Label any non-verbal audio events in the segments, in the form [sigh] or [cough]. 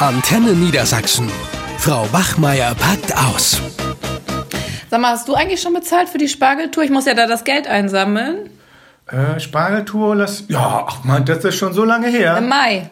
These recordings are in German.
Antenne Niedersachsen. Frau Bachmeier packt aus. Sag mal, hast du eigentlich schon bezahlt für die Spargeltour? Ich muss ja da das Geld einsammeln. Äh, Spargeltour, lass. Ja, ach man, das ist schon so lange her. Im Mai.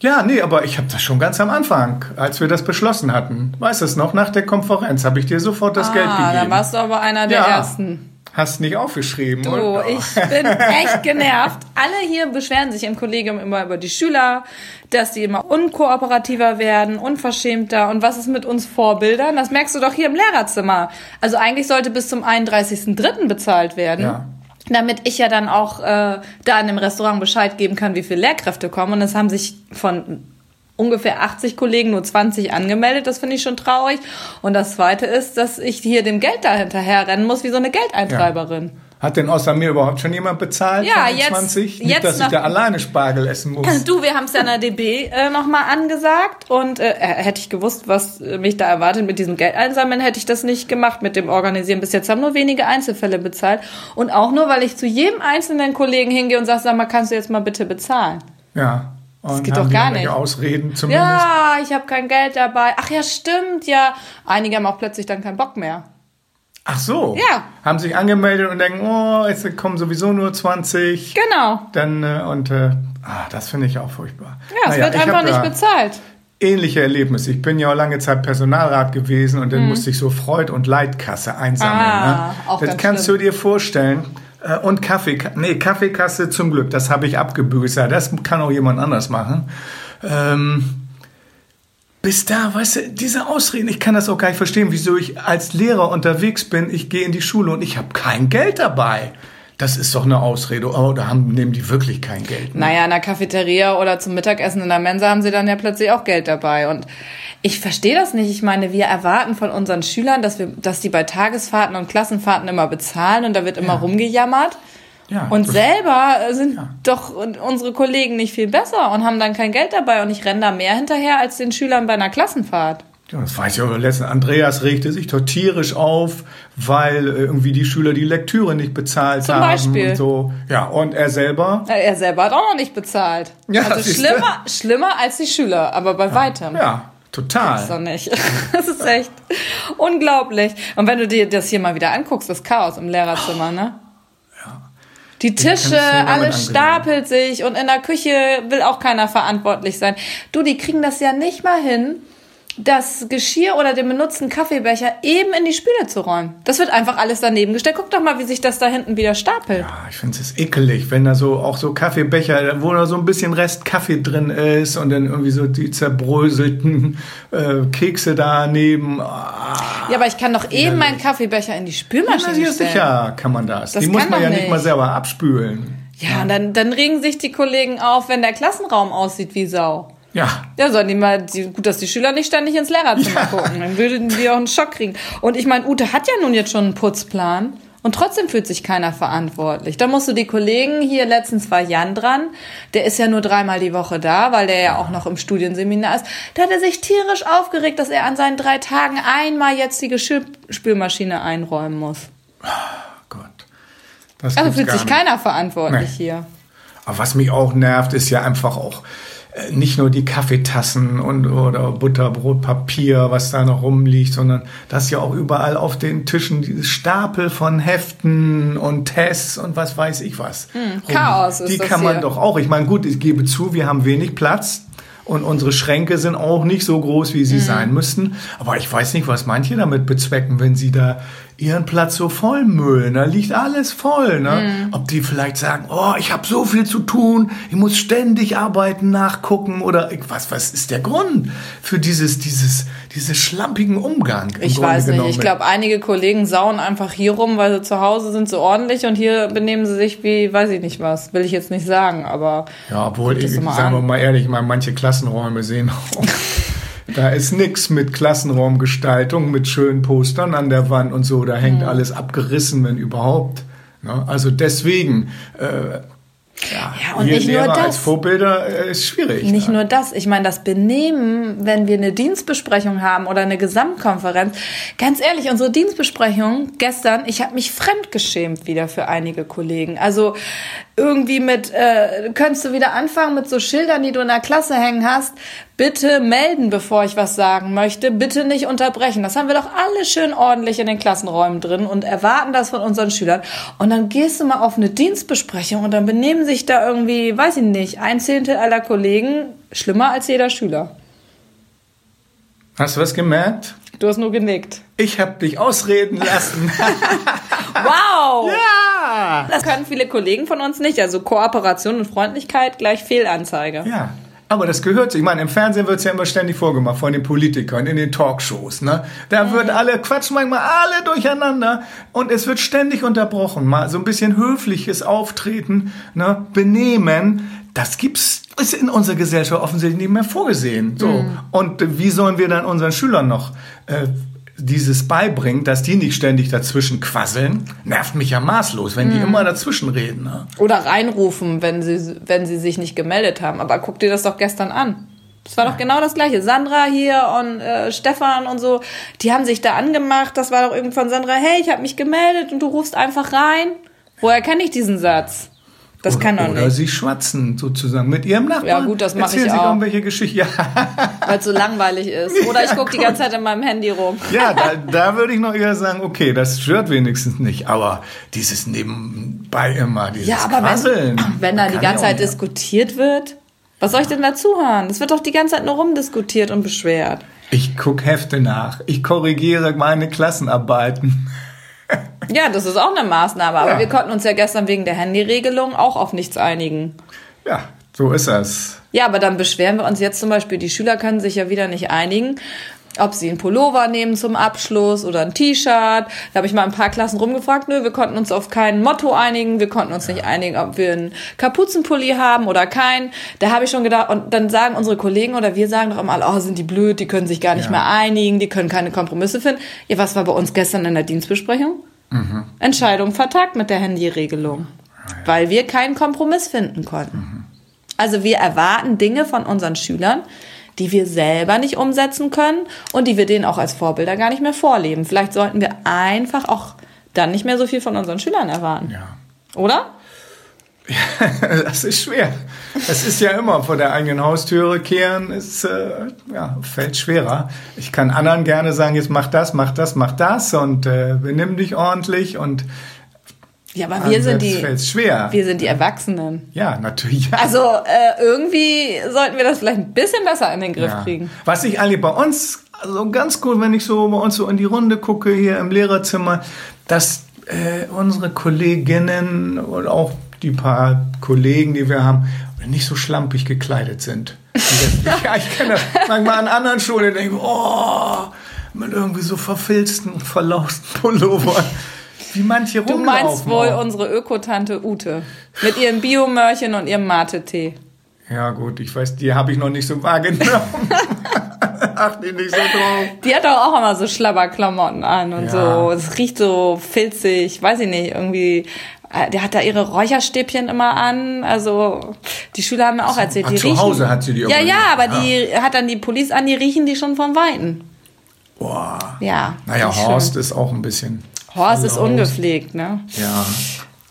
Ja, nee, aber ich habe das schon ganz am Anfang, als wir das beschlossen hatten. Weißt du es noch? Nach der Konferenz habe ich dir sofort das ah, Geld gegeben. dann warst du aber einer der Ja. ersten. Hast nicht aufgeschrieben. Du, oder? ich bin echt genervt. Alle hier beschweren sich im Kollegium immer über die Schüler, dass die immer unkooperativer werden, unverschämter. Und was ist mit uns Vorbildern? Das merkst du doch hier im Lehrerzimmer. Also eigentlich sollte bis zum 31.03. bezahlt werden. Ja. Damit ich ja dann auch äh, da in dem Restaurant Bescheid geben kann, wie viele Lehrkräfte kommen. Und es haben sich von ungefähr 80 Kollegen nur 20 angemeldet. Das finde ich schon traurig. Und das Zweite ist, dass ich hier dem Geld da hinterher rennen muss, wie so eine Geldeintreiberin. Hat denn außer mir überhaupt schon jemand bezahlt? Ja, von den jetzt- 20? Nicht, jetzt dass ich nach- da alleine Spargel essen muss. [laughs] Du, wir haben es ja in der DB äh, nochmal angesagt und äh, hätte ich gewusst, was äh, mich da erwartet mit diesem Geld einsammeln, hätte ich das nicht gemacht mit dem Organisieren. Bis jetzt haben nur wenige Einzelfälle bezahlt und auch nur, weil ich zu jedem einzelnen Kollegen hingehe und sage, sag mal, kannst du jetzt mal bitte bezahlen? Ja. Und geht haben doch gar nicht. Ausreden zumindest. Ja, ich habe kein Geld dabei. Ach ja, stimmt, ja. Einige haben auch plötzlich dann keinen Bock mehr. Ach so. Ja. Haben sich angemeldet und denken, oh, jetzt kommen sowieso nur 20. Genau. Dann, äh, und, äh, ah, das finde ich auch furchtbar. Ja, es Naja, wird einfach nicht bezahlt. Ähnliche Erlebnisse. Ich bin ja auch lange Zeit Personalrat gewesen und dann musste ich so Freud- und Leitkasse einsammeln. Mhm. Ah, ne? auch Das kannst schlimm. du dir vorstellen. Äh, Und Kaffee, nee, Kaffeekasse zum Glück, das habe ich abgebüßt. Das kann auch jemand anders machen. Ähm, bis da, weißt du, diese Ausreden, ich kann das auch gar nicht verstehen, wieso ich als Lehrer unterwegs bin, ich gehe in die Schule und ich habe kein Geld dabei. Das ist doch eine Ausrede. Oh, da haben, nehmen die wirklich kein Geld. Ne? Naja, in der Cafeteria oder zum Mittagessen in der Mensa haben sie dann ja plötzlich auch Geld dabei. Und ich verstehe das nicht. Ich meine, wir erwarten von unseren Schülern, dass wir, dass die bei Tagesfahrten und Klassenfahrten immer bezahlen und da wird immer rumgejammert. Ja, Und selber sind doch unsere Kollegen nicht viel besser und haben dann kein Geld dabei und ich renne da mehr hinterher als den Schülern bei einer Klassenfahrt. Ja, das weiß ich auch. Letzten Andreas regte sich doch tierisch auf, weil äh, irgendwie die Schüler die Lektüre nicht bezahlt Zum haben Beispiel. und so. Ja, und er selber. Ja, Er selber hat auch noch nicht bezahlt. Ja, also schlimmer, schlimmer als die Schüler, aber bei weitem. Ja, total. Ist doch nicht. [laughs] Das ist echt unglaublich. Und wenn du dir das hier mal wieder anguckst, das Chaos im Lehrerzimmer, ne? Die Tische, alles stapelt sich und in der Küche will auch keiner verantwortlich sein. Du, die kriegen das ja nicht mal hin, das Geschirr oder den benutzten Kaffeebecher eben in die Spüle zu räumen. Das wird einfach alles daneben gestellt. Guck doch mal, wie sich das da hinten wieder stapelt. Ja, ich finde es ekelig, wenn da so auch so Kaffeebecher, wo da so ein bisschen Rest Kaffee drin ist und dann irgendwie so die zerbröselten äh, Kekse daneben. Ah, Ja, aber ich kann doch eben meinen Kaffeebecher in die Spülmaschine stellen. sicher kann man das. Das die muss man ja nicht nicht. mal selber abspülen. Ja, und dann, dann regen sich die Kollegen auf, wenn der Klassenraum aussieht wie Sau. Ja, Ja, sollen die mal, die, gut, dass die Schüler nicht ständig ins Lehrerzimmer gucken. Dann würden die auch einen Schock kriegen. Und ich meine, Ute hat ja nun jetzt schon einen Putzplan. Und trotzdem fühlt sich keiner verantwortlich. Da musst du die Kollegen, hier letztens war Jan dran, der ist ja nur dreimal die Woche da, weil der ja auch noch im Studienseminar ist. Da hat er sich tierisch aufgeregt, dass er an seinen drei Tagen einmal jetzt die Geschirrspülmaschine einräumen muss. Gott. Das Also fühlt sich nicht. keiner verantwortlich Nee. hier. Aber was mich auch nervt, ist ja einfach auch nicht nur die Kaffeetassen und oder Butterbrotpapier, was da noch rumliegt, sondern dass ja auch überall auf den Tischen dieses Stapel von Heften und Tests und was weiß ich was. Hm, Chaos ist Die das kann man hier. doch auch. Ich meine, gut, ich gebe zu, wir haben wenig Platz. Und unsere Schränke sind auch nicht so groß, wie sie Mhm. sein müssten. Aber ich weiß nicht, was manche damit bezwecken, wenn sie da ihren Platz so vollmüllen. Da liegt alles voll. Ne? Mhm. Ob die vielleicht sagen, oh, ich habe so viel zu tun, ich muss ständig arbeiten, nachgucken oder was, was ist der Grund für dieses, dieses, dieses schlampigen Umgang? Ich Grunde weiß nicht. Ich glaube, einige Kollegen sauen einfach hier rum, weil sie zu Hause sind so ordentlich und hier benehmen sie sich wie, weiß ich nicht was. Will ich jetzt nicht sagen, aber Ja, obwohl, ich, mal sagen wir an. mal ehrlich, ich meine, manche Klassenräume sehen auch. [laughs] Da ist nix mit Klassenraumgestaltung, mit schönen Postern an der Wand und so. Da hängt alles abgerissen, wenn überhaupt. Ne? Also deswegen, äh, ja, Ja, und nicht nur Lehrer das. als Vorbilder äh, ist schwierig. nicht ne? nur das. Ich meine, das Benehmen, wenn wir eine Dienstbesprechung haben oder eine Gesamtkonferenz. Ganz ehrlich, unsere Dienstbesprechung gestern, ich habe mich fremdgeschämt wieder für einige Kollegen. Also irgendwie mit, äh, könntest du wieder anfangen mit so Schildern, die du in der Klasse hängen hast. Bitte melden, bevor ich was sagen möchte. Bitte nicht unterbrechen. Das haben wir doch alle schön ordentlich in den Klassenräumen drin und erwarten das von unseren Schülern. Und dann gehst du mal auf eine Dienstbesprechung und dann benehmen sich da irgendwie, weiß ich nicht, ein Zehntel aller Kollegen schlimmer als jeder Schüler. Hast du was gemerkt? Du hast nur genickt. Ich habe dich ausreden lassen. [laughs] [laughs] Wow! Das können viele Kollegen von uns nicht. Also Kooperation und Freundlichkeit gleich Fehlanzeige. Ja. Aber das gehört sich. Ich meine, im Fernsehen wird es ja immer ständig vorgemacht von den Politikern in den Talkshows. Ne? Da wird alle quatschen manchmal alle durcheinander und es wird ständig unterbrochen. Mal so ein bisschen höfliches Auftreten, ne? Benehmen. Das gibt's ist in unserer Gesellschaft offensichtlich nicht mehr vorgesehen. So und wie sollen wir dann unseren Schülern noch äh, dieses beibringen, dass die nicht ständig dazwischen quasseln? Nervt mich ja maßlos, wenn die immer dazwischen reden. Ne? Oder reinrufen, wenn sie, wenn sie sich nicht gemeldet haben. Aber guck dir das doch gestern an. Das war doch genau das gleiche. Sandra hier und äh, Stefan und so, die haben sich da angemacht. Das war doch irgendwann Sandra, hey, ich habe mich gemeldet und du rufst einfach rein. Woher kenne ich diesen Satz? Das oder, kann doch oder nicht. sie schwatzen sozusagen mit ihrem Nachbarn. Ja, gut, das mach Erzählen ich sie auch. irgendwelche Geschichten. Ja, [laughs] Weil es so langweilig ist. Oder ich gucke die ganze Zeit in meinem Handy rum. [laughs] ja da, da würde ich noch eher sagen, okay, das stört wenigstens nicht. Aber dieses nebenbei immer, dieses Ja, aber Quasseln. wenn, [clears throat] wenn da die ganze Zeit diskutiert wird, was soll ich denn dazu hören? Es wird doch die ganze Zeit nur rumdiskutiert und beschwert. Ich gucke Hefte nach. Ich korrigiere meine Klassenarbeiten. Ja, das ist auch eine Maßnahme. Aber Ja. wir konnten uns ja gestern wegen der Handyregelung auch auf nichts einigen. Ja, so ist das. Ja, aber dann beschweren wir uns jetzt zum Beispiel, die Schüler können sich ja wieder nicht einigen, ob sie einen Pullover nehmen zum Abschluss oder ein T-Shirt. Da habe ich mal ein paar Klassen rumgefragt, nö, wir konnten uns auf kein Motto einigen, wir konnten uns nicht einigen, ob wir einen Kapuzenpulli haben oder keinen. Da habe ich schon gedacht, und dann sagen unsere Kollegen oder wir sagen doch immer, oh, sind die blöd, die können sich gar nicht Ja. mehr einigen, die können keine Kompromisse finden. Ja, was war bei uns gestern in der Dienstbesprechung? Entscheidung vertagt mit der Handyregelung, weil wir keinen Kompromiss finden konnten. Also wir erwarten Dinge von unseren Schülern, die wir selber nicht umsetzen können und die wir denen auch als Vorbilder gar nicht mehr vorleben. Vielleicht sollten wir einfach auch dann nicht mehr so viel von unseren Schülern erwarten. Ja. Oder? [laughs] Das ist schwer. Es ist ja immer vor der eigenen Haustüre kehren, ist, äh, ja, fällt schwerer. Ich kann anderen gerne sagen, jetzt mach das, mach das, mach das und äh, benimm dich ordentlich und Ja, aber wir sind die, schwer. wir sind die Erwachsenen. ja, natürlich. Ja. Also äh, irgendwie sollten wir das vielleicht ein bisschen besser in den Griff Ja. kriegen. Was ich eigentlich bei uns, also ganz gut, wenn ich so bei uns so in die Runde gucke hier im Lehrerzimmer, dass äh, unsere Kolleginnen und auch die paar Kollegen, die wir haben, nicht so schlampig gekleidet sind. [laughs] Ja, ich kenne das manchmal an anderen Schulen, denke ich, oh, mit irgendwie so verfilzten, verlausten Pullovern, wie manche Du rumlaufen. meinst wohl auch. unsere Ökotante Ute mit ihren Biomörchen und ihrem Mate-Tee. Ja gut, ich weiß, die habe ich noch nicht so wahrgenommen. [laughs] Achte ich nicht so drauf. Die hat doch auch immer so Schlabberklamotten an und Ja. so. Es riecht so filzig, weiß ich nicht, irgendwie. äh, Der hat da ihre Räucherstäbchen immer an. Also die Schüler haben mir auch erzählt, ah, die zu riechen. Hause hat sie die Ja, aber ja, aber die hat dann die Police an, die riechen die schon vom Weiten. Boah. Ja. Naja, Horst schön. ist auch ein bisschen. Horst ist ungepflegt, ne? Ja.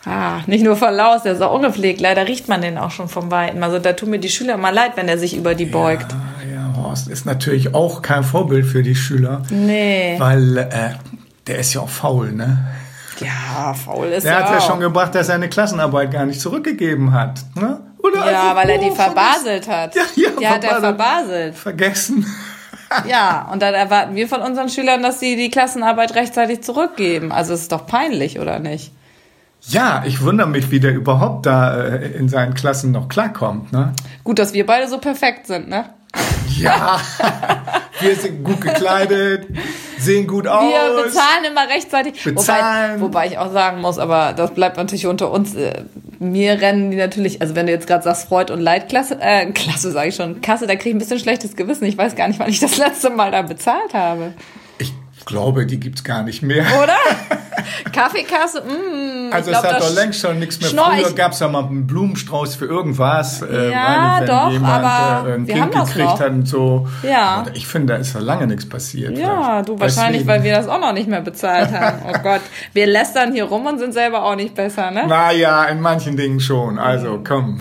Ah, nicht nur verlaust, der ist auch ungepflegt. Leider riecht man den auch schon vom Weiten. Also da tun mir die Schüler mal leid, wenn er sich über die beugt. Ja, ja, Horst ist natürlich auch kein Vorbild für die Schüler. Nee. Weil äh, der ist ja auch faul, ne? Ja, faul ist Der er hat ja auch. schon gebracht, dass er eine Klassenarbeit gar nicht zurückgegeben hat. Ne? Oder Ja, einfach weil er die verbaselt hat. Ja, ja, die hat er verbaselt. verbaselt. Vergessen. Ja, und dann erwarten wir von unseren Schülern, dass sie die Klassenarbeit rechtzeitig zurückgeben. Also es ist doch peinlich, oder nicht? Ja, ich wundere mich, wie der überhaupt da äh, in seinen Klassen noch klarkommt. Ne? Gut, dass wir beide so perfekt sind, ne? Ja, [laughs] wir sind gut gekleidet, sehen gut aus. Wir bezahlen immer rechtzeitig. Bezahlen. Wobei, wobei ich auch sagen muss, aber das bleibt natürlich unter uns. äh, Mir rennen die natürlich, also wenn du jetzt gerade sagst Freud und Leitklasse, äh, Klasse sage ich schon, Kasse, da kriege ich ein bisschen schlechtes Gewissen. Ich weiß gar nicht, wann ich das letzte Mal da bezahlt habe. Ich glaube, die gibt's gar nicht mehr. Oder? [laughs] [laughs] Kaffeekasse, mm, Also glaub, es hat das doch längst schon nichts mehr. Schnorr Früher gab es ja mal einen Blumenstrauß für irgendwas. äh, Ja, wenn doch, jemand aber äh, ein wir Kind haben das gekriegt noch. hat und so. Ja. Aber Ich finde, da ist ja lange nichts passiert. Ja, du wahrscheinlich, Deswegen. weil wir das auch noch nicht mehr bezahlt haben. Oh Gott, wir lästern hier rum und sind selber auch nicht besser, ne? Naja, in manchen Dingen schon. Also komm.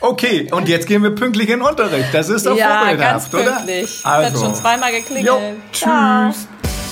Okay, und jetzt gehen wir pünktlich in den Unterricht. Das ist doch ja, ganz vorbildhaft, oder? pünktlich. Also. Hat schon zweimal geklingelt. Jo, Ciao.